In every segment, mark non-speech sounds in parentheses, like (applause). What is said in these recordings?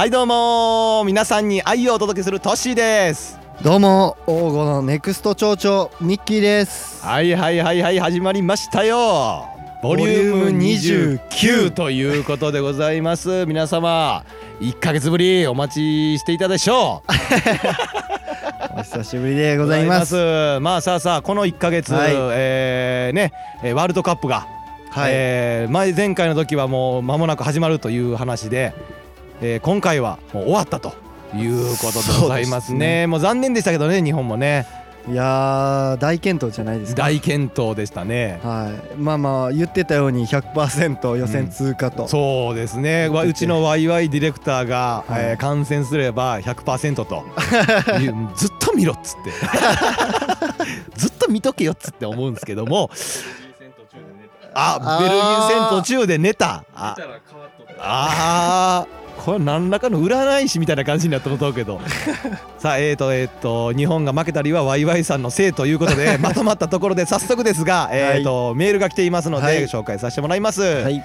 はいどうも皆さんに愛をお届けするトッシーです。どうも王語のネクスト町長ミッキーです。はいはいはいはい始まりましたよ。ボリューム29ということでございます。皆様1ヶ月ぶりお待ちしていたでしょう。(laughs) お久しぶりでございます。まあさあさあこの1ヶ月、はい。えーねえーワールドカップが、はい、えー前前回の時はもう間もなく始まるという話で、えー今回はもう終わったということでございますね。ね。もう残念でしたけどね日本もね。いやー大健闘じゃないですか。大健闘でしたね。はい。まあまあ言ってたように100%予選通過と、そうですね。わうちのワイワイディレクターが、はい。えー感染すれば100%と。(laughs) ずっと見ろっつって。(laughs) ずっと見とけよっつって思うんですけども。あベルギー戦途中で寝た。あ。あーこれ何らかの占い師みたいな感じになってもうけど。(laughs) さあえーとえーと日本が負けたりはワイワイさんのせいということで (laughs) まとまったところで早速ですが、えーとメールが来ていますので、はい。紹介させてもらいます、はい。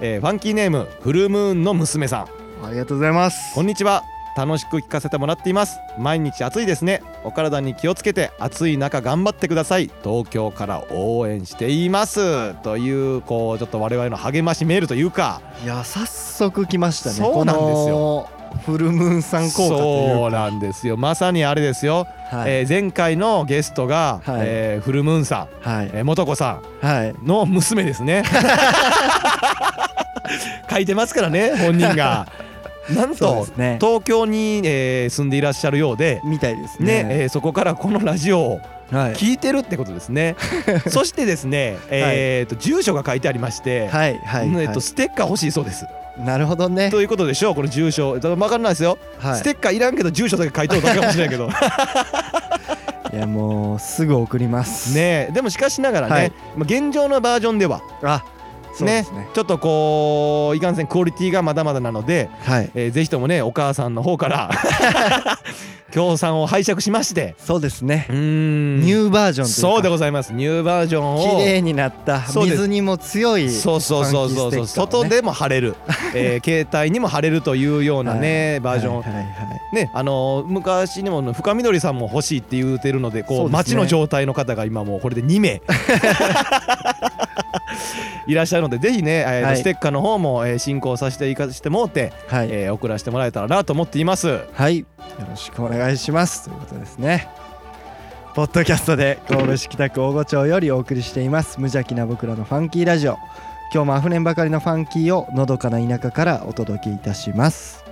えーファンキーネームフルムーンの娘さん。ありがとうございます。こんにちは楽しく聞かせてもらっています。毎日暑いですね。お体に気をつけて暑い中頑張ってください。東京から応援しています。というこうちょっと我々の励ましメールというか。いや早速来ましたね。そうなんですよ。フルムーンさん効果そうなんですよ。まさにあれですよ、はい、えー前回のゲストが、はい。えーフルムーンさん、はい。えー、元子さはい。んの娘ですね。(laughs) 書いてますからね本人が (laughs) なんとね。東京に、えー住んでいらっしゃるようでみたいですね。ねえーそこからこのラジオをはい。聞いてるってことですね。(laughs) そしてですね、えーと住所が書いてありまして、はいはい、えはい。っとステッカー欲しいそうです。なるほどね。ということでしょうこの住所。だから分かんないですよ、はステッカーいらんけど住所だけ書いとるだけかもしれないけど。い (laughs) いやもうすぐ送ります。ねえでもしかしながらね、はい。まあ現状のバージョンではあね。ね。ちょっとこういかんせんクオリティがまだまだなので、はい。えーぜひともねお母さんの方から (laughs) 協賛を拝借しまして。そうですね。うーん。ニューバージョンそうでございます。ニューバージョンを。綺麗になった。水にも強いそうそうそうそうそう、外でも貼れる、(laughs) えー携帯にも貼れるというようなね、バージョン、はいはいはいねあのー昔にもね深緑さんも欲しいって言うてるのでこうね。街の状態の方が今もうこれで2名 (laughs) (laughs) いらっしゃるのでぜひね、えーはい。ステッカーの方も、えー進行させていかしてもうて、はい、えー送らせてもらえたらなと思っています。はい、よろしくお願いします。ということですね。ポッドキャストで神戸市北区大御町よりお送りしています。無邪気な僕らのファンキーラジオ。今日もあふれんばかりのファンキーをのどかな田舎からお届けいたします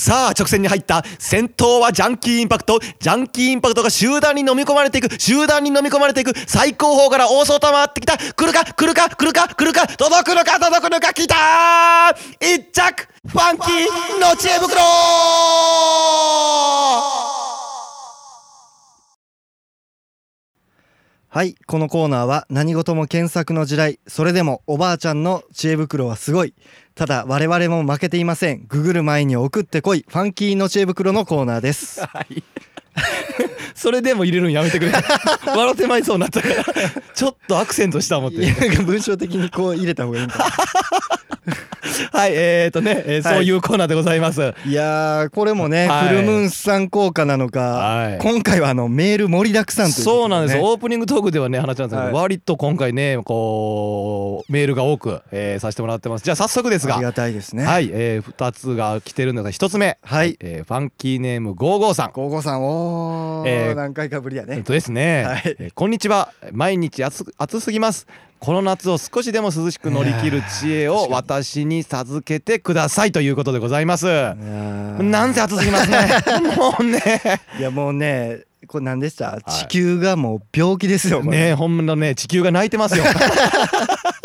さあ直線に入った先頭はジャンキーインパクト。ジャンキーインパクトが集団に飲み込まれていく。集団に飲み込まれていく。最高峰から大外回ってきた。来るか？来るか？来るか？来るか？届くのか？届くのか？来たー！一着ファンキーの知恵袋！はいこのコーナーは何事も検索の時代それでもおばあちゃんの知恵袋はすごい。ただ我々も負けていません。ググる前に送ってこい。ファンキーの知恵袋のコーナーです。はい。(laughs) それでも入れるんやめてくれ。(laughs) 笑ってまいそうになったから。ちょっとアクセントした思って。いやなんか文章的にこう入れた方がいいんかな (laughs) (laughs) はいえー、とね、えーはい。そういうコーナーでございます。いやーこれもね、はい。フルムーンさん効果なのか、はい。今回はあのメール盛りだくさんということそうなんです、ねオープニングトークではね話なんですけど、はい。割と今回ねこうメールが多く、えーさせてもらってます。じゃあ早速ですが。ありがたいですね。はい、えー、2つが来てるのが1つ目、はい。えーファンキーネーム55さん。ゴーゴーさん。おー、えー何回かぶりやね。えっとですね、はい。えーこんにちは。毎日暑暑すぎますこの夏を少しでも涼しく乗り切る知恵を私に授けてくださいということでございます。なんせ暑すぎますね。(laughs) もうね。いやもうねこれ何でした、地球がもう病気ですよねほんのね地球が泣いてますよ (laughs)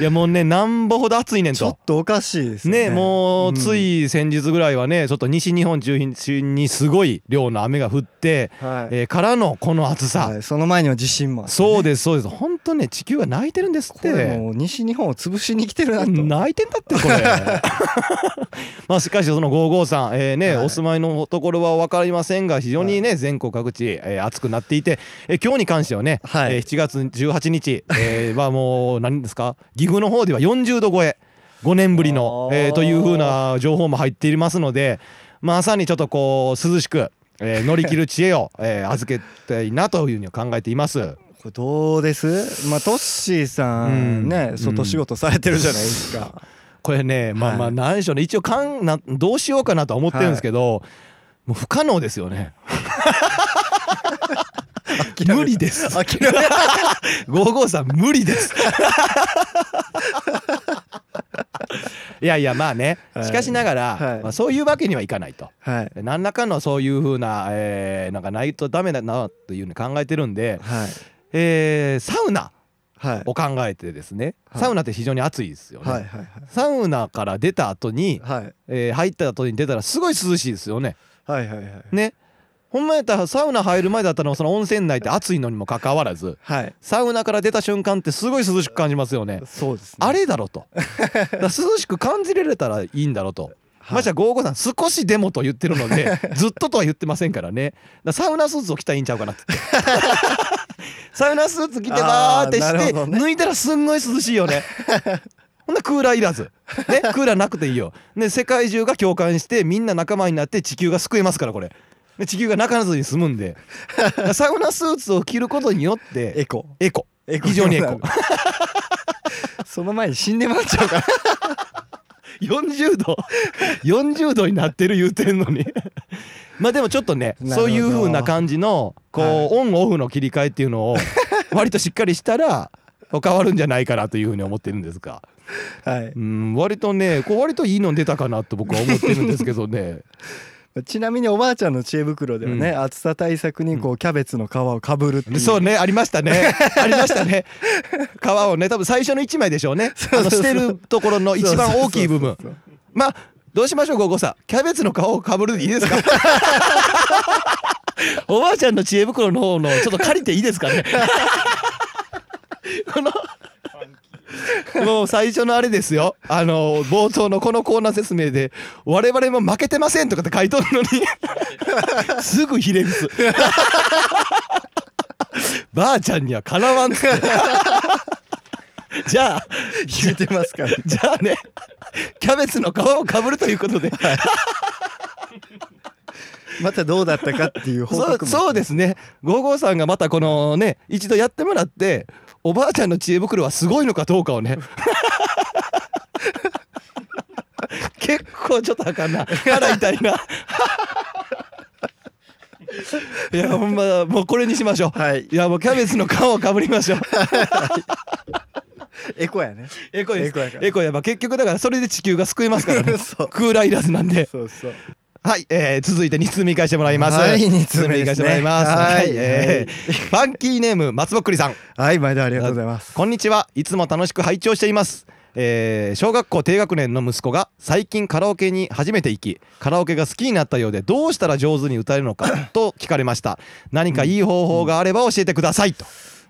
いやもうねなんぼほど暑いねんちょっととおかしいですよね。ねもううん。つい先日ぐらいはねちょっと西日本中心にすごい量の雨が降って、はい。えーからのこの暑さ、はい、その前には地震もね。そうですそうです。本当ね地球が泣いてるんですって。もう西日本を潰しに来てるなと。泣いてんだってこれ。(laughs) まあしかしその55さん、えーねはい。お住まいのところは分かりませんが非常にね、全国各地、えー暑くなっていて、えー今日に関してはね、はい。えー7月18日、えーはもう何ですか？岐阜の方では40度超え5年ぶりの、えーというふうな情報も入っていますのでまさにちょっとこう涼しく、えー (laughs) 乗り切る知恵を、えー預けたいなというふうに考えています。これどうです？まあトッシーさんね、うん。外仕事されてるじゃないですか、(laughs) これねまあまあはい何でしょうね一応かんなどうしようかなとは思ってるんですけど、もう不可能ですよね (laughs) 無理です。諦め55 (laughs) さん無理です。(laughs) いやいやまあね。はい。しかしながら、はい。まあ、そういうわけにはいかないと。はい。何らかのそういうふうな、えーなんかないとダメだなというふうに考えてるんで、はい。えーサウナはい。を考えてですね、はい。サウナって非常に暑いですよね、サウナから出た後に、はい。えー入った後に出たらすごい涼しいですよね。はいはいはい。ねほんまやったらサウナ入る前だったらその温泉内って暑いのにもかかわらずはい。サウナから出た瞬間ってすごい涼しく感じますよね。そうですね。あれだろと。(laughs) 涼しく感じられたらいいんだろうと。はい。ましてや55さん少しでもと言ってるので (laughs) ずっととは言ってませんからね。サウナスーツを着たらいいんちゃうかなって。(laughs) サウナスーツ着てバーってして、ね。脱いだらすんごい涼しいよね。ほんならクーラーいらず。ねクーラーなくていいよ。で世界中が共感してみんな仲間になって地球が救えますからこれ。で地球が泣かずに済むんで (laughs) サウナスーツを着ることによってエコ。エコ。エコ。非常にエコ。(laughs) その前に死んでもらっちゃうから。(laughs) 40度。40度になってる言うてんのに。まあでもちょっとねそういう風な感じのこう、オンオフの切り替えっていうのを割としっかりしたら変わるんじゃないかなというふうに思ってるんですが。はい。うん割とねこう割といいの出たかなと僕は思ってるんですけどねちなみにおばあちゃんの知恵袋ではね、う暑さ対策にこうキャベツの皮をかぶるっていう。そうねありましたね。(laughs) ありましたね。皮をね多分最初の1枚でしょうね。あの捨てるところの一番大きい部分。まあどうしましょうゴゴさん。キャベツの皮をかぶるでいいですか？(laughs) おばあちゃんの知恵袋の方のちょっと借りていいですかね？(laughs) このもう最初のあれですよ。あの冒頭のこのコーナー説明で「我々も負けてません」とかって書いとるのに。すぐひれ伏す。ばあちゃんにはかなわんっつって。じゃあ言ってますから。じゃあねキャベツの皮をかぶるということで。またどうだったかっていう報そう告も。そうですね。ゴーゴーさんがまたこのね一度やってもらっておばあちゃんの知恵袋はすごいのかどうかをね。(laughs) 結構ちょっとあかんな。腹痛いな。(laughs) いやほんまもうこれにしましょう。はい。いやもうキャベツの皮をかぶりましょう。(laughs) エコやね。エコです。エコやエコや。っぱ結局だからそれで地球が救えますからね。そう。クーラーいらずなんで。そうそうはい、えー、続いて2通目行かしてもらいます。はい二通目ねしてもらいます。はいはい、えー (laughs) ファンキーネーム松ぼっくりさん。はい毎度ありがとうございますこんにちは。いつも楽しく拝聴しています。えー小学校低学年の息子が最近カラオケに初めて行きカラオケが好きになったようでどうしたら上手に歌えるのかと聞かれました何かいい方法があれば教えてくださいと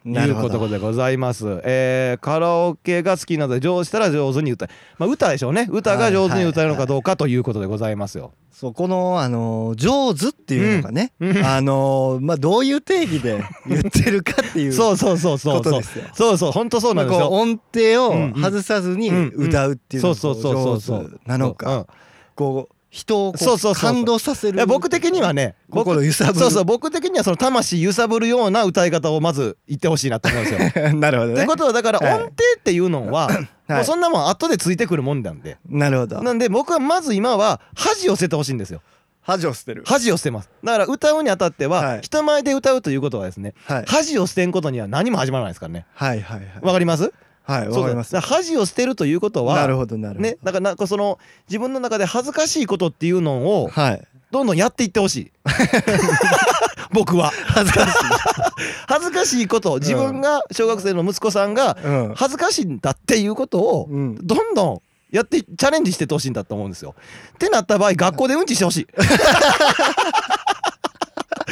いうことでございます。えーカラオケが好きなので上手したら上手に歌え、まあ、歌でしょうね。歌が上手に歌えるのかどうかということでございますよ。そうこのあの上手っていうのがね、うん。うん。あのまあどういう定義で (laughs) 言ってるかっていうそうそうそうそうそう。そうそう本当そうまあなんですよ。こう音程を外さずに歌うっていうのがそうそうそうそう上手なのか、こう人を感動させる僕的にはね僕心揺さぶるそうそう僕的にはその魂揺さぶるような歌い方をまず言ってほしいなと思うんですよ。(laughs) なるほどねってことはだからはい音程っていうのは、もうそんなもん後でついてくるもんなんで。なるほどなんで僕はまず今は恥を捨ててほしいんですよ。恥を捨てる恥を捨てます。だから歌うにあたっては、はい人前で歌うということはですね、はい恥を捨てんことには何も始まらないですからね。はいはいはいわかります？はいそうわかります。恥を捨てるということは、なるほどなるほど。ね、だからなんかその自分の中で恥ずかしいことっていうのをはい。どんどんやっていってほしい。(laughs) 僕は。恥ずかしい。(laughs) 恥ずかしいこと自分が小学生の息子さんがうん。恥ずかしいんだっていうことをうん。どんどんやってチャレンジしてってほしいんだと思うんですよ。ってなった場合学校でうんちしてほしい。(laughs)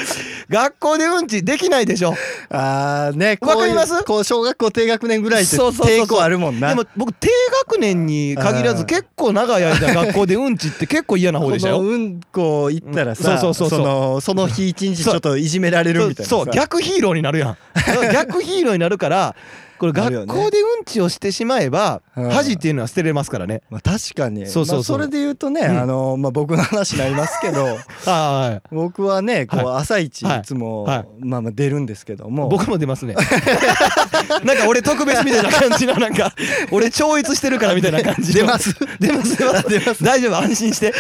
(laughs) 学校でうんちできないでしょ。あーねわかります？こう小学校低学年ぐらいって抵抗あるもんな。でも僕低学年に限らずうん。結構長い間 (laughs) 学校でうんちって結構嫌な方でしたよ。うんこ行ったらさ、うんそのその日一日ちょっといじめられるみたいなそう。逆ヒーローになるやん。(laughs) 逆ヒーローになるからこれ学校でうんちをしてしまえばうん。恥っていうのは捨てれますからね。まあ確かに。そうそうそう。まあ、それで言うとね、うん。あのまあ、僕の話になりますけど (laughs) は僕はねこうは朝一いはい。つも、はい。まあまあ出るんですけどいも。僕も出ますね。(laughs) なんか俺特別みたいな感じのなんか俺超越してるからみたいな感じの。出ます。出ます出ます。出ます。大丈夫安心して。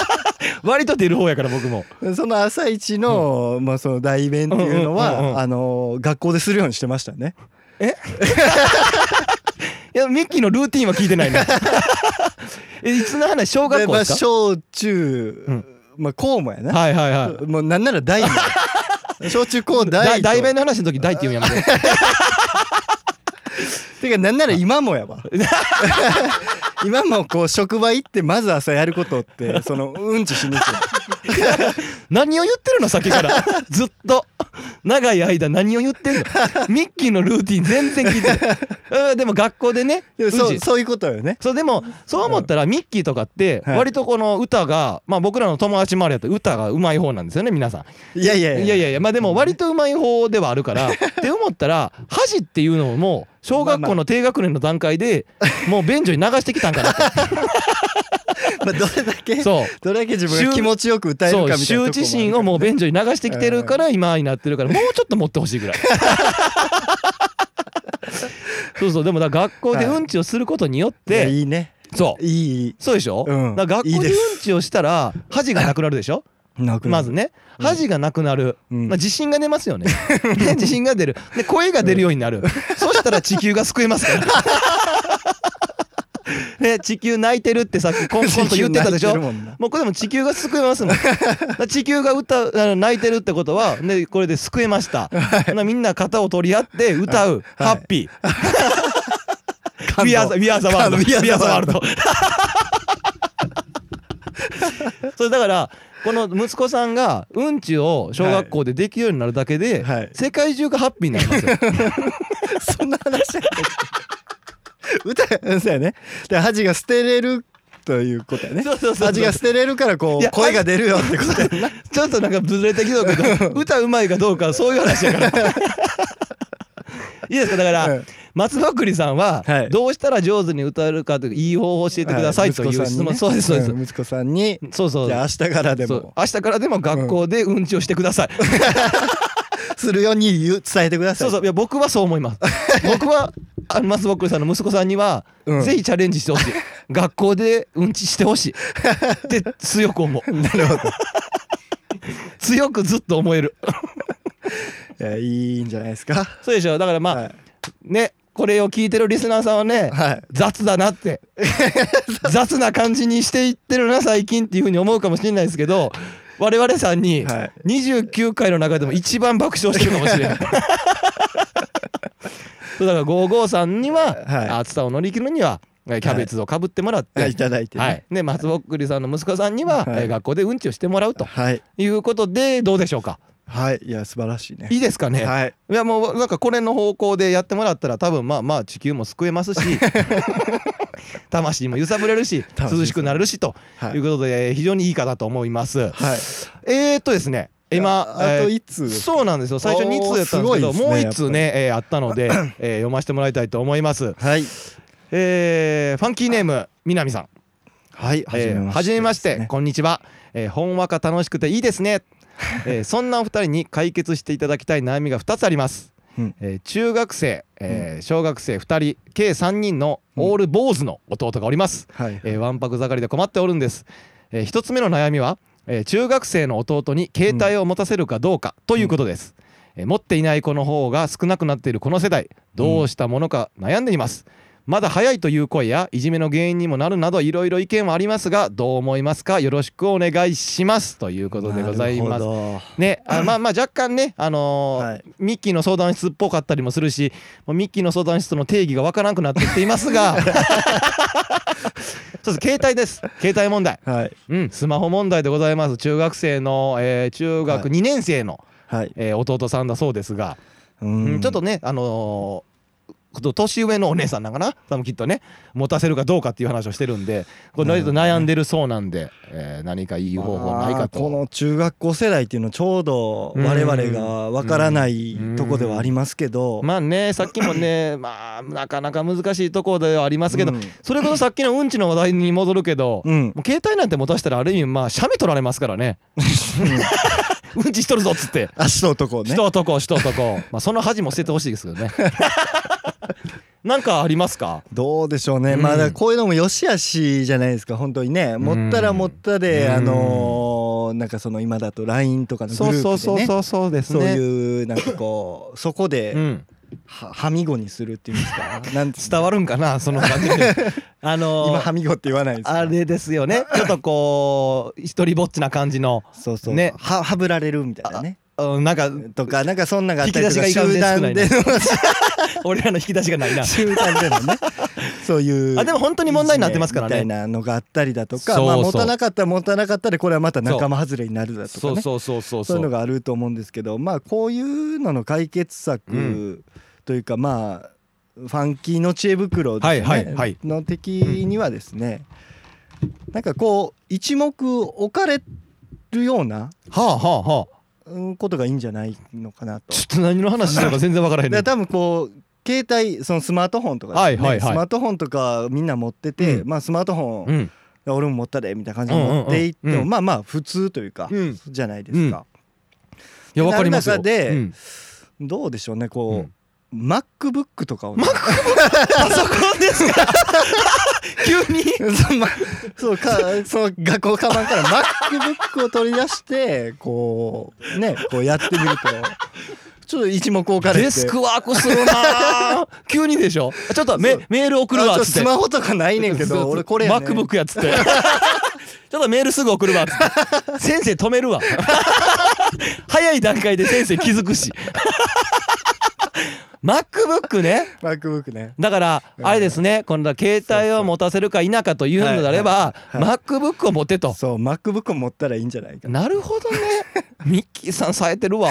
(laughs) 割と出る方やから僕も。その朝一の、まあその代弁っていうのは、あの学校でするようにしてましたね (laughs) いやミッキーのルーティンは聞いてないね (laughs) えいつの話？小学校ですか？小中、うん。まあ高もやな、はいはいはい。もうなんなら大も (laughs) 小中高大大弁の話の時大って言うんやめててかなんなら今もやわ。今もこう職場行ってまず朝やることってそのうんちしに行く (laughs) 何を言ってるのさっきから。ずっと。長い間何を言ってんの。ミッキーのルーティン全然聞いてない。(laughs) うんでも学校でねそうそういうことよね。そうでもそう思ったらミッキーとかってはい。割とこの歌がまあ僕らの友達周りだと歌が上手い方なんですよね皆さん。いやいやいや。いやいやまあでも割と上手い方ではあるからって思ったら恥っていうのも小学校の低学年の段階で (laughs) もう便所に流してきたんかなとまあどれだけそう。どれだけ自分が気持ちよく歌えるかみたいな心をもう便所に流してきてるから今になってるからもうちょっと持ってほしいぐらい。(laughs) そうそうでもだ学校でうんちをすることによっいやていいね。そう。いい。いいそうでしょ、うん。だ学校でうんちをしたら恥がなくなるでしょ？(laughs) なくなる。まずねうん。恥がなくなる、うん。まあ、自信が出ますよね。(laughs) ね自信が出る。で声が出るようになる、そしたら地球が救えますからね地球泣いてるってさっきコン (laughs) コンと言ってたでしょ？もうこれでも地球が救えますもん。(laughs) 地球が歌泣いてるってことは、ね、これで救えました、ほなみんな肩を取り合って歌う、ハッピー。感動。We are the, we are the world We are the world (laughs) それだからこの息子さんがうんちを小学校でできるようになるだけで、はい。世界中がハッピーになりますよ。そんな話 (laughs) 歌そうやね。で恥が捨てれるということやね。そうそうそうそう。恥が捨てれるからこいうや声が出るよってことやな。(laughs) ちょっとなんかずれてきたけど歌うまいかどうかはそういう話やから。(laughs) いいですか？だから、うん。松ぼっくりさんははい。どうしたら上手に歌えるかといういい方法を教えてくださいという質問、そうですそうです、ん息子さんにそうそう。じゃあ明日からでそう。も明日からでも学校でうんちをしてください、するように言う伝えてください。そうそう。いや僕はそう思います。(laughs) 僕はあの松ぼっくりさんの息子さんには、うん。ぜひチャレンジしてほしい。(laughs) 学校でうんちしてほしい。って強く思う。(laughs) なるほど。強くずっと思える。いやいいんじゃないですか。そうでしょ。だからまあ、はい。ねこれを聞いてるリスナーさんはね、はい。雑だなって。雑な感じにしていってるな最近っていうふうに思うかもしれないですけど我々さんにはい。29回の中でも一番爆笑してるかもしれない (laughs) そうだから553には、はい。暑さを乗り切るにはえーキャベツをかぶってもらって、いただいてね。はい、で松ぼっくりさんの息子さんには、学校でうんちをしてもらうとはい。いうことでどうでしょうか？はい。いや素晴らしいね。いいですかね、はい。いやもうなんかこれの方向でやってもらったら多分まあまあ地球も救えますし (laughs) 魂も揺さぶれるし魂涼しくなれるしとはい。いうことで非常にいいかなと思います。はい。えーっとですね今ああとえー一通そうなんですよ。最初2通やったんですけどねもう1通ね、えーあったので、(clears throat) えー読ませてもらいたいと思います。はい。えーファンキーネーム南さん。はいえーはじめまして、こんにちは、えー、ほんわか楽しくていいですね、えーそんなお二人に解決していただきたい悩みが2つあります、うん。えー中学生、えー小学生2人計3人のオール坊主の弟がおります、はいえーわんぱく盛りで困っておるんです、え1つ目の悩みは、えー中学生の弟に携帯を持たせるかどうかということです、えー持っていない子の方が少なくなっているこの世代どうしたものか悩んでいます、まだ早いという声やいじめの原因にもなるなどいろいろ意見はありますがどう思いますか？よろしくお願いしますということでございます。ねあまあまあ若干ねあのーはい。ミッキーの相談室っぽかったりもするしミッキーの相談室の定義がわからなくなってきていますがそうです携帯です。携帯問題。どはい。うんスマホ問題でございます。中学生の、えー中学はい。2年生の、はい。えー弟さんだそうですが、ううんんちょっとねあのー年上のお姉さんなんかな？多分きっとね持たせるかどうかっていう話をしてるんでこれ悩んでるそうなんで、えー何かいい方法ないかと。まあこの中学校世代っていうのちょうど我々がわからないとこではありますけど。まあねさっきもね (clears throat) まあなかなか難しいところではありますけど、うん。それこそさっきのうんちの話題に戻るけど、うん。もう携帯なんて持たせたらある意味まあ写メ取られますからね。(laughs) うん。ちしとるぞっつって足と男ね人男人男まあその恥も捨ててほしいですけどね (laughs) なんかありますか？どうでしょうね、うん。まあこういうのもよしあしじゃないですか本当にね。持ったら持ったで、うん。あのーなんかその今だと LINE とかのグそうループでね。そうそうそうそうですそうねいうなんかこうそこでうん、ははみごにするっていうんですか？(laughs) なんつ伝わるんかな？その感じで。(laughs) あのー今はみごって言わないですか？あれですよね。ちょっとこう一人ぼっちな感じの、そうそうね。ははぶられるみたいなね。うん、なんかとかなんかそんながあったりとか引き出しがい。集団での (laughs) 俺らの引き出しがないな。集団でのね。(laughs) そういうあでも本当に問題になってますからね。みたいなのがあったりだとかまあ持たなかったら持たなかったでこれはまた仲間外れになるだとかね。そうそうそうそう。そういうのがあると思うんですけどまあこういうのの解決策うんというかまあファンキーの知恵袋ですはいはいねはい。の的にはですねなんかこう一目置かれるようなはあはあはあ。うんことがいいんじゃないのかなと。ちょっと何の話してるのか全然わからへんねで多分こう携帯そのスマートフォンとかね、はいはいはい。スマートフォンとかみんな持ってて、うん。まあスマートフォン、うん。俺も持ったでみたいな感じで持っていっても、うんうんうんまあまあ普通というか、うん。じゃないですか、いやわかりますよ。中でうん。どうでしょうねこう、うん。MacBook とかをね、パソコンですか？(laughs) 急に？そうまそうかその学校カバンから MacBook を取り出してこうねこうやってみるとちょっと一目置かれて。デスクワークするなー。(laughs) 急にでしょ？ちょっとメメール送るわっつって。スマホとかないねんけど俺これやねん。MacBook やっつって。(laughs) ちょっとメールすぐ送るわっつって。(laughs) 先生止めるわ。早い段階で先生気づくし。MacBook ね？MacBook ね。だからあれですね。今度は携帯を持たせるか否かというのであれば MacBook を持てと。そう MacBook を持ったらいいんじゃないか。ななるほどね。ミッキーさん冴えてるわ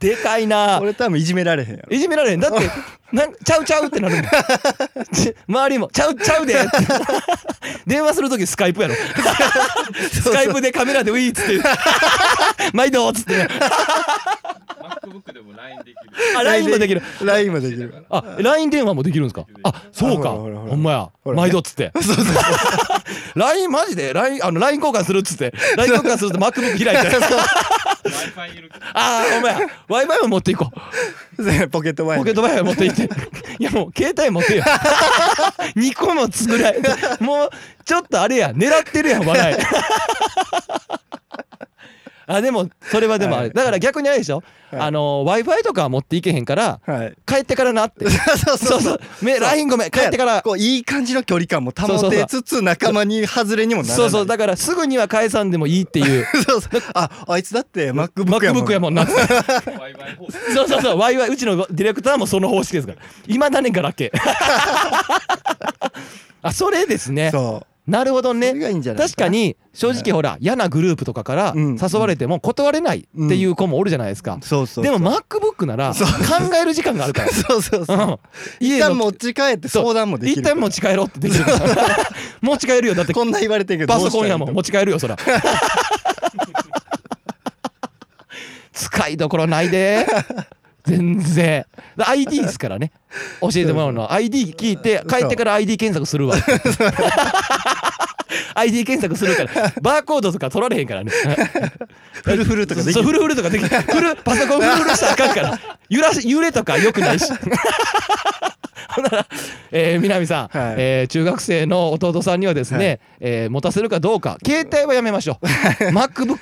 でかいな。俺多分いじめられへんやろ。いじめられへん。だってなんちゃうちゃうってなるもん。ち周りもちゃうちゃうで。っ (laughs) て電話する時スカイプやろ。スカイプでカメラでウィーっつって。毎度っつって。MacBook でも LINE できる。あ LINE もできる。LINE もできる。あ LINE 電話もできるんですか？あそうか。あほらほらほら。ほんまや。毎度っつって。LINE マジで？LINE あの LINE 交換するっつって。LINE 交換すると MacBook 開いて。ああほんまや Wi-Fi も持っていこう。(laughs) ポケットワインポケット Wi-Fi 持っていって。(laughs) いやもう携帯持てよ。(laughs) 2個も作らい。もうちょっとあれや狙ってるやん笑いあでもそれはでもあれだから逆にあれでしょ、はい。あの w i f i とかは持っていけへんからはい。帰ってからなって。(laughs) そうそうそうめ LINE ごめん。帰ってから。こういい感じの距離感も保てつつ仲間に外れにもならない。そうそう。だからすぐには返さんでもいいっていう。そうそう。ああいつだって MacBook やもん。MacBook やもんなって。Wi-Fi 方式。そうそうそう、ワイワイ、うちのディレクターもその方式ですから。いまだね、ガラケー。(laughs) あ、それですね。そなるほどね。確かに正直ほら嫌なグループとかからうん誘われても断れないっていう子もおるじゃないですか、そうそうでも MacBook なら考える時間があるから。(laughs) そうそうそう。うん。一旦持ち帰って相談もできる一旦持ち帰ろうってできるから。(laughs) 持ち帰るよ。だってこんな言われてるけどパソコンやもん。持ち帰るよそら。(laughs) 使いどころないで。全然。ID ですからね。教えてもらうのは。ID 聞いて帰ってから ID 検索するわ ID 検索するから (laughs) バーコードとか取られへんからね。フルフルとかできるそうフルフルとかできるフルパソコンフルフルしたらあかんから。揺らし揺れとか良くないし。(laughs) ほんなら、えー、南さん、はい。えー中学生の弟さんにはですね、えー持たせるかどうか。携帯はやめましょう。MacBook マックブッ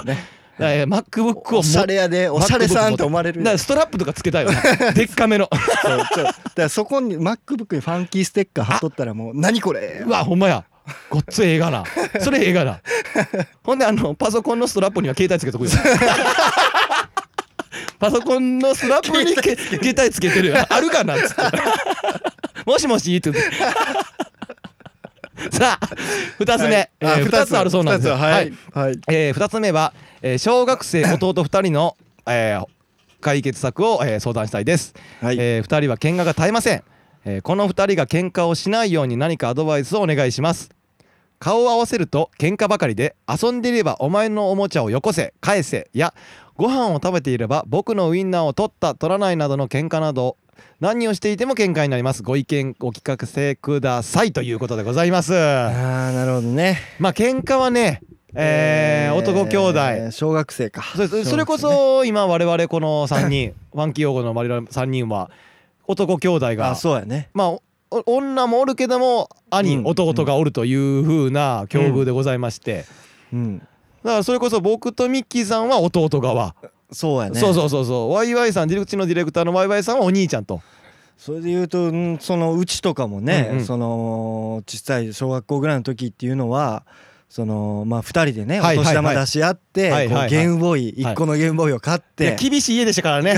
ク。ね。えー MacBook をおしゃれやでおしゃれさんって思われるだからストラップとかつけたいよな (laughs) でっかめの。そうだからそこに MacBook にファンキーステッカー貼っとったらもう何これ。うわほんまやごっつええがな。それええがな。ほんであのパソコンのストラップには携帯つけとくよ。パソコンのストラップにけ携帯つけてる。よ。あるかな？っつって。もしもし？って言って。さあ2つ目、はい。えー、2つ。あるそうなんです。よ二つ。はい。はい。えー、2つ目は、えー小学生弟2人の、えー解決策を、えー相談したいです、はい。え2人は喧嘩が絶えません、えーこの2人が喧嘩をしないように何かアドバイスをお願いします顔を合わせると喧嘩ばかりで遊んでいればお前のおもちゃをよこせ。返せ。やご飯を食べていれば僕のウインナーを取った取らないなどの喧嘩など何をしていても喧嘩になります。ご意見お聞かせくだ。さいということでございます。ああなるほどねまあ喧嘩はねえー男兄弟。えー小学生かそれそれこそ今我々この3人ファンキー用語の我々3人は男兄弟があそうやね。まあお女もおるけども兄、うん。弟がおるという風な境遇でございまして、うん。だからそれこそ僕とミッキーさんは弟側、そうやね。そうそうそうそう。ワイワイさんディレクチのディレクターのワイワイさんはお兄ちゃんと。それで言うとうんそのうちとかもね、うんうん。その小さい小学校ぐらいの時っていうのはそのまあ2人でねお年玉出し合ってゲームボーイ1個のゲームボーイを買って。厳しい家でしたからね。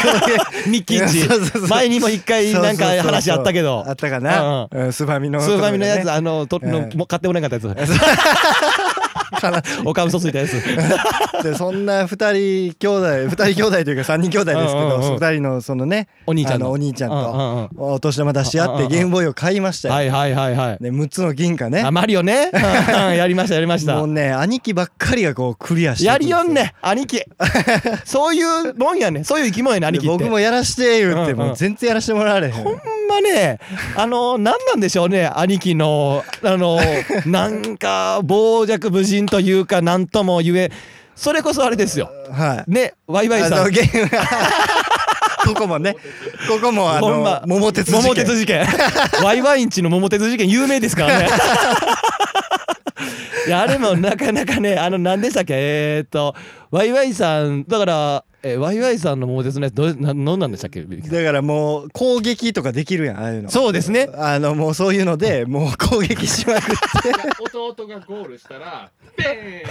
(laughs) ミッキーんち。そうそうそう。前にも一回なんか話あったけど。あったかな、うんスーファミのスーファミのやつね。あのとの買ってもらえなかったやつ (laughs) (laughs) おかみそついたやつ。(laughs) でそんな2人兄弟2人兄弟というか3人兄弟ですけうんうんうんど2人のそのねお兄ちゃんの。お兄ちゃんとうんお年玉出し合ってゲームボーイを買いましたよ、はいはいはいはい。で6つの銀貨ね。あマリオね。うんやりましたやりました。もうね兄貴ばっかりがこうクリアしてやりよんね兄貴。(laughs) そういうもんやね。そういう生き物やね兄貴でって。僕もやらして言ってもう全然やらしてもらわれへん。ほんまねあの何なんでしょうね兄貴のあのなんか傍若無人というか何とも言えそれこそあれですよ。はい。ねワイワイあさん (laughs) ここもね。ここもあのま桃鉄事件。桃鉄事件。(laughs) ワイワインチの桃鉄事件有名ですからね。(laughs) いやあれもなかなかねあの何でしたっけ？えー、っとワイワイさんだから、えーワイワイさんの桃鉄のやつどうな何なんでしたっけ？(laughs) だからもう攻撃とかできるやんああいうの。そうですね。あのもうそういうので (laughs) もう攻撃しまくって。弟がゴールしたらペ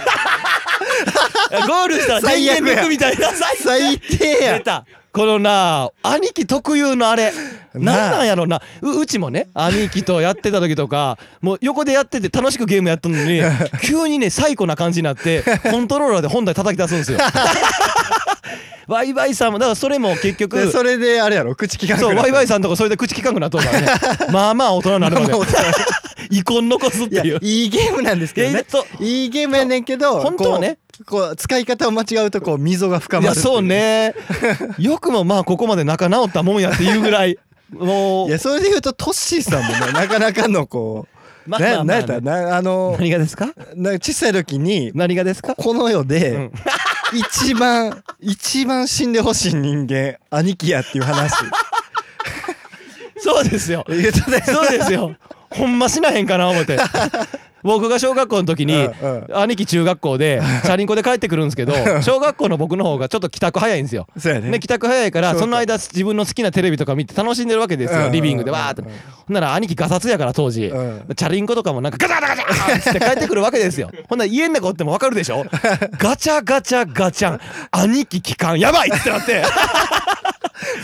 ーン。(laughs) ゴールしたら最悪みたいな。最低や。出たこのな兄貴特有のあれ。なんなんやろな。ううちもね兄貴とやってた時とか (laughs) もう横でやってて楽しくゲームやったのに (laughs) 急にね最高な感じになってコントローラーで本体叩き出すんですよ。(laughs) ワイワイさんもだからそれも結局でそれであれやろ口聞かなくなった。そうワイワイさんとかそれで口利かんくなっとるからね。まあまあ大人になるまで。遺恨残すっていう。いいゲームなんですけどね。いいゲームやねんけど本当はねこう使い方を間違うとこう溝が深まるいやそうね。よくもまあここまで仲直ったもんやっていうぐらい。もいうやそれで言うとトッシーさんもね (laughs) なかなかのこうまあまあまあななんやったらなあの何がですか？な小さい時に何がですか？この世うでん。一番一番死んでほしい人間兄貴やっていう話。(laughs) そうですよ。そうですよ。ほんましなへんかな思って (laughs) 僕が小学校の時に兄貴中学校で (laughs) チャリンコで帰ってくるんですけど (laughs) 小学校の僕の方がちょっと帰宅早いんですよ。ね。ね、帰宅早いからその間自分の好きなテレビとか見て楽しんでるわけですよリビングで。わーって。うんほんなら兄貴ガサツやから当時。うん。チャリンコとかもなんかガチャガチャって帰ってくるわけですよ。(laughs) ほんなら家の中おってもわかるでしょ。ガチャガチャガチャ。ン兄貴帰還やばいってなって。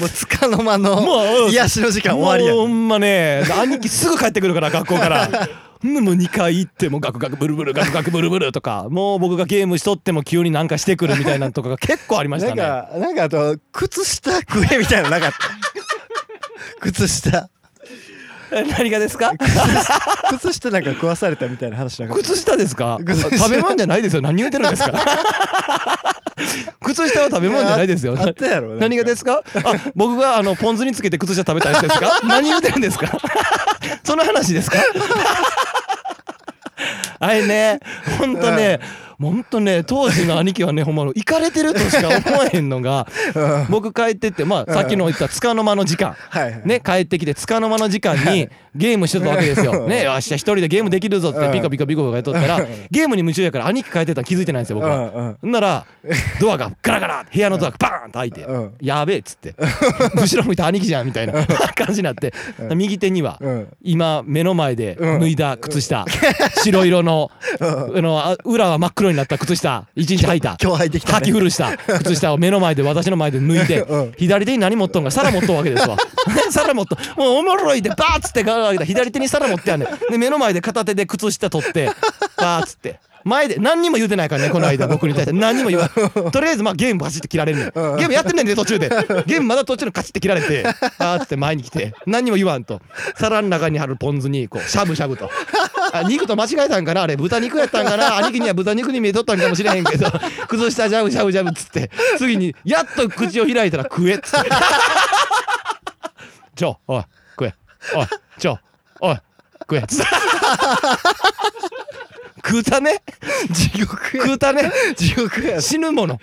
もうつかの間の癒しの時間終わりやほんまね。兄貴すぐ帰ってくるから学校からもう2回行ってもガクガクブルブルガクガクブルブルとかもう僕がゲームしとっても急になんかしてくるみたいなとかが結構ありましなんたねかなんかあと靴下食えみたいなのなかった。(laughs) 靴下。何がですか？靴下なんか食わされたみたいな話なかった靴下ですか？食べ物じゃないですよ。何言うてるんですか？靴下は食べ物じゃないですよ。何がですか？あ僕があのポン酢につけて靴下食べたやつですか？何言うてるんですか？その話ですか？あれねほん。とねほんとね当時の兄貴はねほんま行かれてるとしか思えへんのがうん。僕帰ってってまあさっきの言った束の間の時間。ね帰ってきて束の間の時間にゲームしてたわけですよ。ねよっしゃ一人でゲームできるぞってピコピコピコピコやっとったらゲームに夢中やから兄貴帰ってたの気づいてないんですよ僕は。うんならドアがガラガラ部屋のドアがバーンと開いてうん。やべえっつって後ろ向いた兄貴じゃんみたいな感じになって右手にはうん。今目の前でうん。脱いだ靴下白色のあのあ裏は真っ黒になった靴下一日履いた。今日履いてきた履き古した靴下を目の前で私の前で脱いで (laughs) うん。左手に何持っとんか皿持っとんわけですわ。(laughs) 皿持っともうおもろいでバーッつってガーッて左手に皿持ってやんねん。で目の前で片手で靴下取ってバーッつって前で何にも言うてないからねこの間僕に対して。何にも言わん。(laughs) とりあえずまあゲームバチって切られんねん。ゲームやってんねんで途中で。ゲームまだ途中のカチって切られて。バーって前に来て。何にも言わんと。皿の中にあるポン酢にこうしゃぶしゃぶと。あ肉と間違えたんかなあれ。豚肉やったんかな。兄貴には豚肉に見えとったんかもしれへんけど。(laughs) 崩したジャブジャブジャブっつって。次にやっと口を開いたら食えっつって。(laughs) ちょおい食え。おいちょおい食えっつって食うたね地獄や。食うたね地獄や。死ぬもの。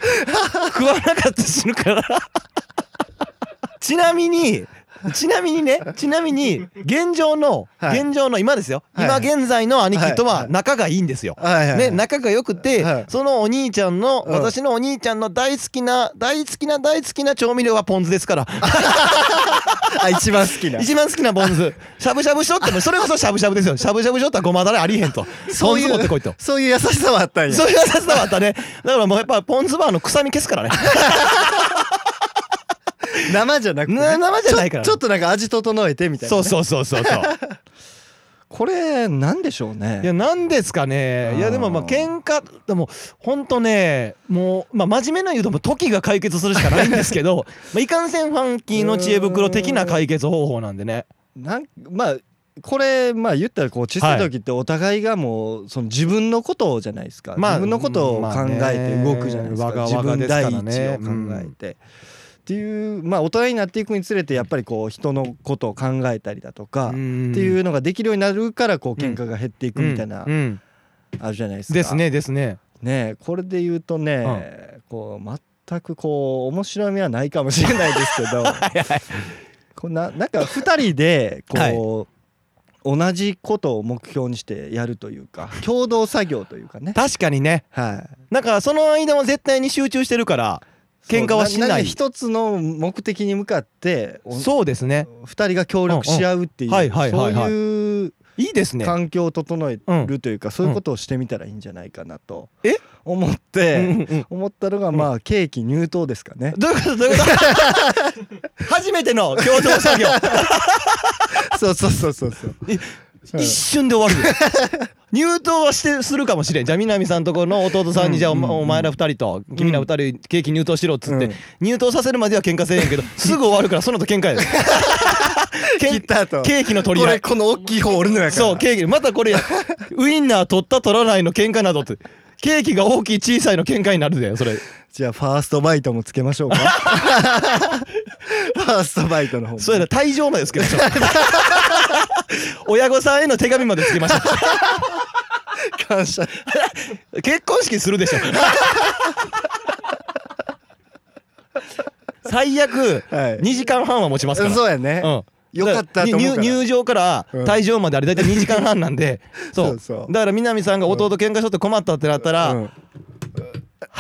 食わなかったら死ぬから。(laughs) ちなみに (laughs) ちなみにね (laughs) ちなみに現状の、はい。現状の今ですよ、はい。今現在の兄貴とはい。は仲がいいんですよ、はいはいね、仲が良くて、はい。そのお兄ちゃんの、うん。私のお兄ちゃんの大好きな大好きな大好きな調味料はポン酢ですから。(laughs) あ一番好きな。一番好きなポン酢。しゃぶしゃぶしとってもそれこそしゃぶしゃぶですよ。しゃぶしゃぶしとったらごまだれありえへんと。ポン酢持ってこいと。そういう優しさはあったんや。そういう優しさはあったね。だからもうやっぱポン酢バーの臭み消すからね (laughs) 生じゃなくてね。な生じゃないからちょっとなんか味整えてみたいなね。そうそうそうそうそう。(laughs) これなんでしょうね。いやなんですかね。いやでもまあ喧嘩でもほんとねもうまあ真面目な言うともう時が解決するしかないんですけど (laughs) まあいかんせんファンキーの知恵袋的な解決方法なんでね。なんまあこれまあ言ったらこう小さい時ってお互いがもうその自分のことじゃないですか、まあ自分のことを考まあねえて動くじゃないですか、わが自分第一ねを考えて、っていうまあ大人になっていくにつれてやっぱりこう人のことを考えたりだとか、っっていうのができるようになるからこう喧嘩が減っていくみたいな、うん。うん。あるじゃないですか。ですねですね。ねこれで言うとね、こう全くこう面白みはないかもしれないですけど (laughs) こうななんか2人でこう、同じことを目標にしてやるというか (laughs) 共同作業というかね。確かにね。はい、なんかその間も絶対に集中してるから喧嘩はしない。一つの目的に向かっておそうですね。2人が協力し合うっていう、うんうん。はいはいはいはい。そういういいですね。環境を整えるというか、そういうことをしてみたらいいんじゃないかなとえ？思っうんて、思ったのがまあケーキ入刀ですかね。どういうこと？どういうこと？(laughs) 初めての共同作業。(laughs) そうそうそうそうそう。一瞬で終わるで (laughs) 入刀はしてするかもしれん。じゃあ南さんとこの弟さんにじゃあお,、前ら二人と君ら二人ケーキ入刀しろっつって、うん。入刀させるまでは喧嘩せえへんけどすぐ終わるからその後喧嘩やで。ケーキの取り合い。これこの大きい方俺のやから。そうケーキまたこれや。ウインナー取った取らないの喧嘩などって。ケーキが大きい小さいの喧嘩になるでそれ。じゃあファーストバイトもつけましょうか。(laughs) ファーストバイトの方も。そうやな退場までつけましょう (laughs) 親御さんへの手紙までつけましょ (laughs) 感謝。う (laughs) 結婚式するでしょ。最悪はい。2時間半は持ちますから。そうやね、うん。よかった入入場からうん。退場まであれ大体2時間半なんで。そう。だから南さんが弟喧嘩しとって困ったってなったら「うん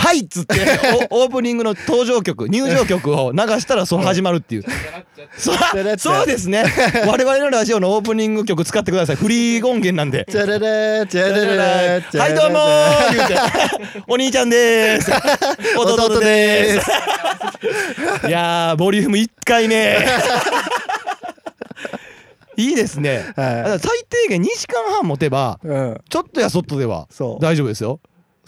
はい!」っつって (laughs) おオープニングの登場曲入場曲を流したらそう始まるっていう。(laughs) そうそうですね。我々のラジオのオープニング曲使ってくださいフリー音源なんで。チャララチャラララチャララ。はいどうもー言うて。(laughs) お兄ちゃんでーす。弟でーす。いやーボリューム1回目。いいですね。はら最低限2時間半持てばいうん。ちょっとやそっとでは大丈夫ですよ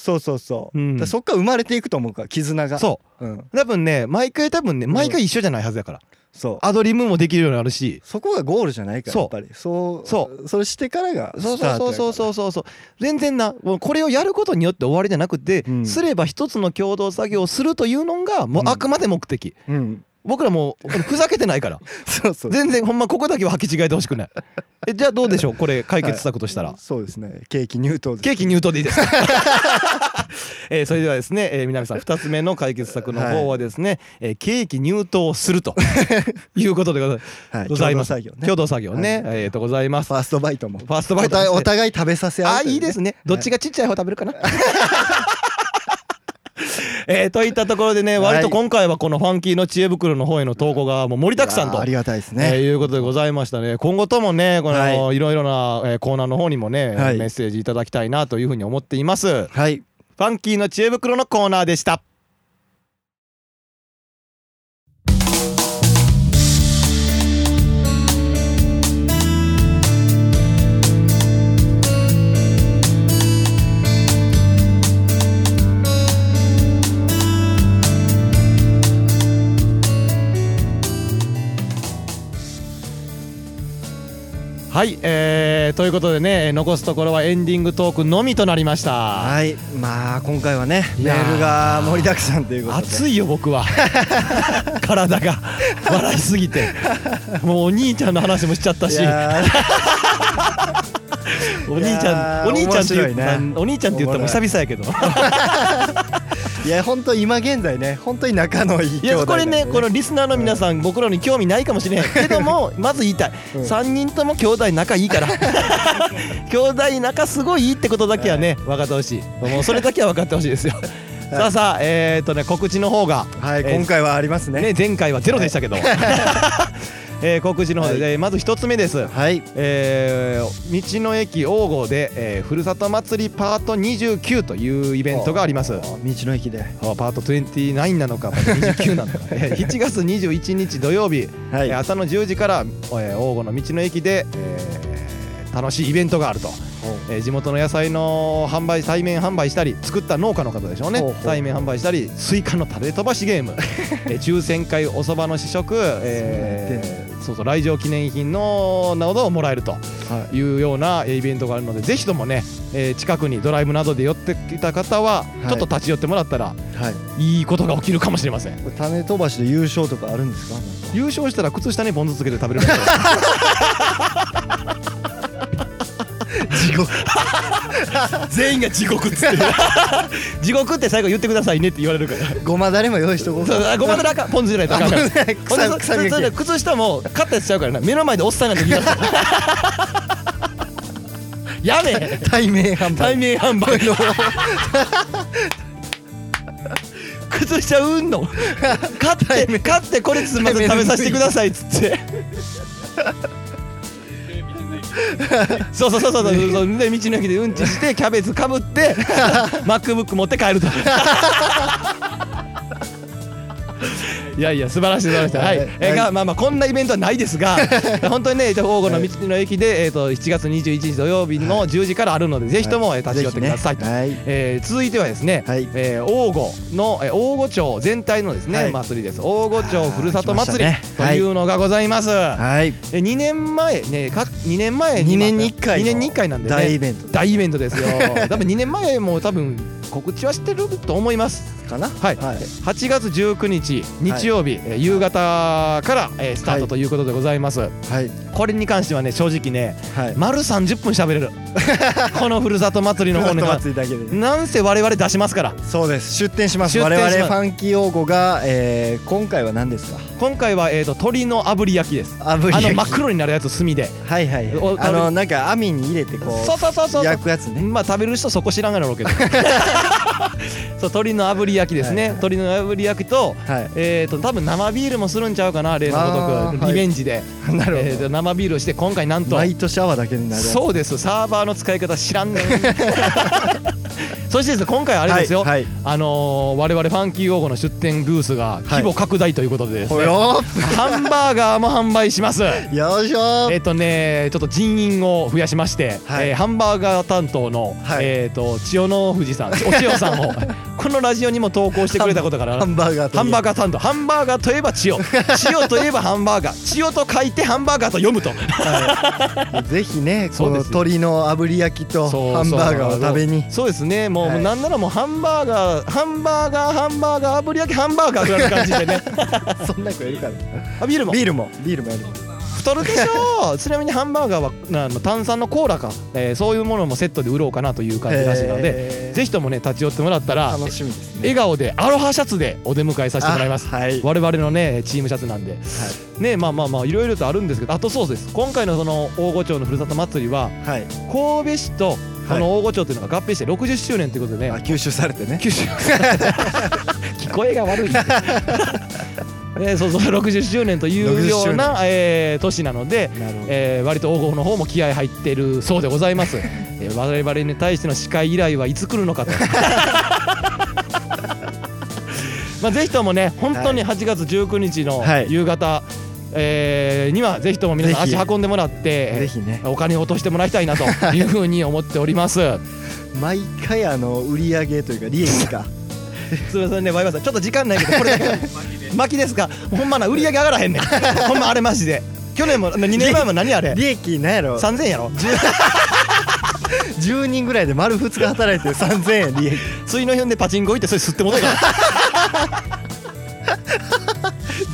そうそうそう、うん。だからそっから生まれていくと思うから絆が、そう。うん、う多分ね毎回多分ね毎回一緒じゃないはずだから。そう。アドリブもできるようになるし。そこがゴールじゃないからそう。やっぱり。そうそそれしてからがそうスタートそうそううそうそうそう。全然な。もうこれをやることによって終わりじゃなくて、うん。すれば一つの共同作業をするというのがもうあくまで目的、うん僕らもうふざけてないから。(laughs) そうそう。全然ほんまここだけは履き違えてほしくない。(laughs) えじゃあどうでしょう？これ解決策としたら、(laughs) そうですね。ケーキ入刀ケーキ入刀でいいですか？えーそれではですね、えー、南さん2つ目の解決策の方はですね、えーケーキ入刀をするということでございはいございます。共同作業ね。共同作業ね、えーとございます。ファーストバイトも。ファーストバイトお互い食べさせ合うあとういいですね。どっちがちっちゃい方食べるかな？えー、といったところでねはい。割と今回はこのファンキーの知恵袋の方への投稿がもう盛りだくさんと。ありがたいですえーね、いうことでございましたね。今後ともねこの、、はい。ろいろな、えーコーナーの方にもね、はい。メッセージいただきたいなというふうに思っています。フはい。ァンキーの知恵袋のコーナーでしたはい、えー、ということでね残すところはエンディングトークのみとなりました。はいまあ今回はねメーールが盛りだくさんということで。熱いよ僕は。(laughs) 体が笑いすぎて。もうお兄ちゃんの話もしちゃったいしや (laughs) お兄ちゃんお兄ちゃんって言っ面白いね。お兄ちゃんって言ったらもう久々やけど。ー (laughs) いや本当今現在ね本当に仲のいいいやこれねこのリスナーの皆さん僕らに興味ないかもしれへん (laughs) けどもまず言いたい。うん。3人とも兄弟仲いいから。(laughs) 兄弟仲すごいいいってことだけはね分かってほしい。もうそれだけは分かってほしいですよ。さあさあえーっとね告知の方がはいえー今回はありますね。ね前回はゼロでしたけど (laughs) えー告知の方で、えーまず一つ目です。はい。えー道の駅王郷で、えーふるさと祭りパート29というイベントがあります。道の駅で。あパート29なのかパート29なのか。(laughs) えー7月21日土曜日、はい。えー朝の10時から、えー王郷の道の駅で、えー楽しいイベントがあると、えー地元の野菜の販売対面販売したり作った農家の方でしょうね。対面販売したりスイカの種飛ばしゲーム、(laughs) えー抽選会おそばの試食、えーそうそう来場記念品のなどをもらえるとはい。いうようなえーイベントがあるのでぜひともね、えー近くにドライブなどで寄ってきた方はい。ちょっと立ち寄ってもらったらはい。いいことが起きるかもしれません。種飛ばしで優勝とかあるんですか？優勝したら靴下にポン酢つけて食べれる (laughs) 地獄。全員が地獄っつって。地獄って最後言ってくださいねって言われるから。ごまだれも用意しとこうそごまだらあかんポン酢じゃないとあかんから。靴下もカッタやつちゃうからな。目の前でおっさんなんて言い出す。か (laughs) らやめ対面販売。対面販売。の。(laughs) 靴下うんの。買って買ってこれつまず食べさせてくださいっつって (laughs) そうそうそうそうそうそう。で道の駅でうんちしてキャベツかぶって (laughs) MacBook 持って帰るといやいや素晴らしい素晴らしい。はい、はい。えーがまあまあこんなイベントはないですが (laughs) 本当にねえっと王吾の道の駅で、えー、と7月21日土曜日の10時からあるので、ぜひとも、えー立ち寄ってくださいと、えー続いてはですね、はい。えー王吾の、えー王吾町全体のですね、はい。祭りです。王吾町ふるさと祭りというのがございます、はい。え2年前ねか2年前2年に1回2年に1回なんでね大イベント大イベントですよ。(laughs) 多分2年前も多分告知はしてると思います。かな？はい、はい。8月19日日曜日、えー夕方から、えースタートということでございます、はい。これに関してはね正直ねはい。丸30分喋れる。(laughs) このふるさと祭りの方になんせ我々出しますから。そうです。出店します。出我々ファンキー王子が、えー、今回は何ですか？今回は、えー、と鶏の炙り焼きです。炙り焼き。あの真っ黒になるやつ炭で。はいはいはい。おあのなんか網に入れてこそうそうそうそうう。焼くやつね。まあ食べる人そこ知らんがろうけど (laughs) (laughs) そう鶏の炙り焼きですね、はい。はい鶏の炙り焼きとはい。えー、と多分生ビールもするんちゃうかな例のごとくリベンジで、(laughs) なるほど、えーと生ビールをして今回なんと。毎年泡だけになるそうです。サーバーの使い方知らんねん (laughs) そしてですね今回あれですよ、はいあのー我々ファンキー王国の出店ブースが規模拡大ということでですね、ほよハンバーガーも販売します。ー (laughs) よいしょ。えっとねちょっと人員を増やしまして、はい。えーハンバーガー担当の、はい。えっと千代の富士さんお千代さんをこのラジオにも投稿してくれたことからハンバーガーとハンバーガー担当ハンバーガーといえば千代。(laughs) 千代といえばハンバーガー。千代と書いてハンバーガーと読むと。ーぜひね (laughs) この鶏の炙り焼きとハンバーガーを食べに。そうですね。もう、はい。なんならもうハンバーガーハンバーガーハンバーガー炙り焼きハンバーガーぐらいの感じでね。(laughs) そんな子いるから。あビールも。ビールも。ビールもやる太るでしょ？うちなみにハンバーガーはあの炭酸のコーラか、えーそういうものもセットで売ろうかなという感じらしいのでぜひともね立ち寄ってもらったら楽しみですね。笑顔でアロハシャツでお出迎えさせてもらいます。あはい。我々のねチームシャツなんで。ねまあまあまあいろいろとあるんですけどあとそうです。今回のその大御町のふるさと祭りははい。神戸市とこの大御町っていうのが合併して60周年ということでね、あ吸収されてね。九州。(laughs) 聞こえが悪いねえーそうそう60周年というような、えー年なので、なえー割と王国の方も気合入ってるそうでございます、えー我々に対しての司会依頼はいつ来るのかと。(laughs) まあぜひともね本当に8月19日のはい。夕方、えーにはぜひとも皆さん足運んでもらってぜひね。お金を落としてもらいたいなと (laughs) いうふうに思っております。毎回あの売り上げというか利益か (laughs) すみませんね、ワイワイさん、ちょっと時間ないけど、これだけ。巻きですか、ほんまな、売り上げ上がらへんねん。(laughs) ほんまあれマジで。去年も、2年前も何あれ？利益なんやろ？三千やろ。10人ぐらいで丸2日働いて3000円利益水の辺でパチンコ行って、それ吸ってもらうから。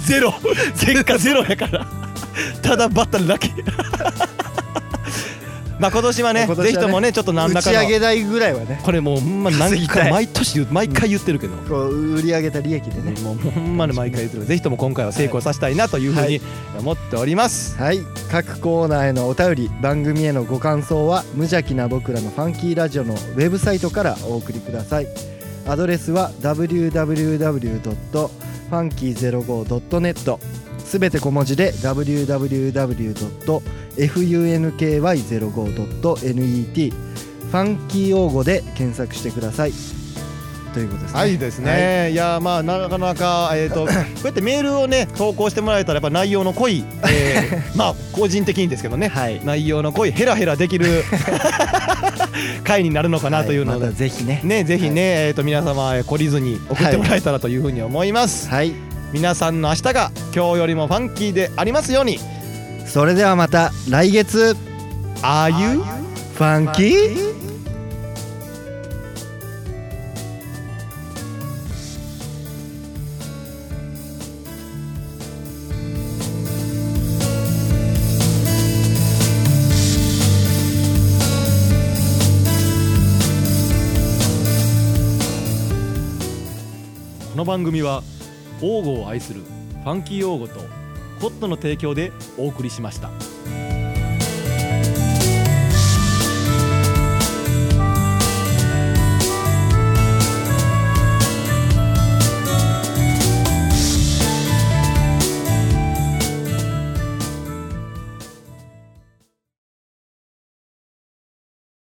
(laughs) ゼロ、結果ゼロやから。ただバッタルだけ。まあ、今年はね、ぜひともね、ちょっと何打ちらかの上。げ代ぐらいはね。これもう、ほんま、何回、毎年毎回言ってるけど。こう売り上げた利益でね。もうほんまに毎回言ってるぜひとも今回は成功させたいなというふうに思っております、はい。各コーナーへのお便り番組へのご感想は無邪気な僕らのファンキーラジオのウェブサイトからお送りください。アドレスは www.funky05.net すべて小文字で www.funky05.net ファンキー用語で検索してください。ということですね。はいですね、い、やまあなかなかえっ、と (coughs) こうやってメールをね投稿してもらえたらやっぱ内容の濃い、えー (laughs) まあ個人的にですけどね。はい。内容の濃いヘラヘラできる (laughs) 回になるのかなというので、はいまたぜひね。ねぜひね、えー、と皆様えー懲りずに送ってもらえたらというふうに思います、はい皆さんの明日が今日よりもファンキーでありますように。それではまた来月。ああいうファンキーこの番組は王語を愛するファンキー王語とコットの提供でお送りしました。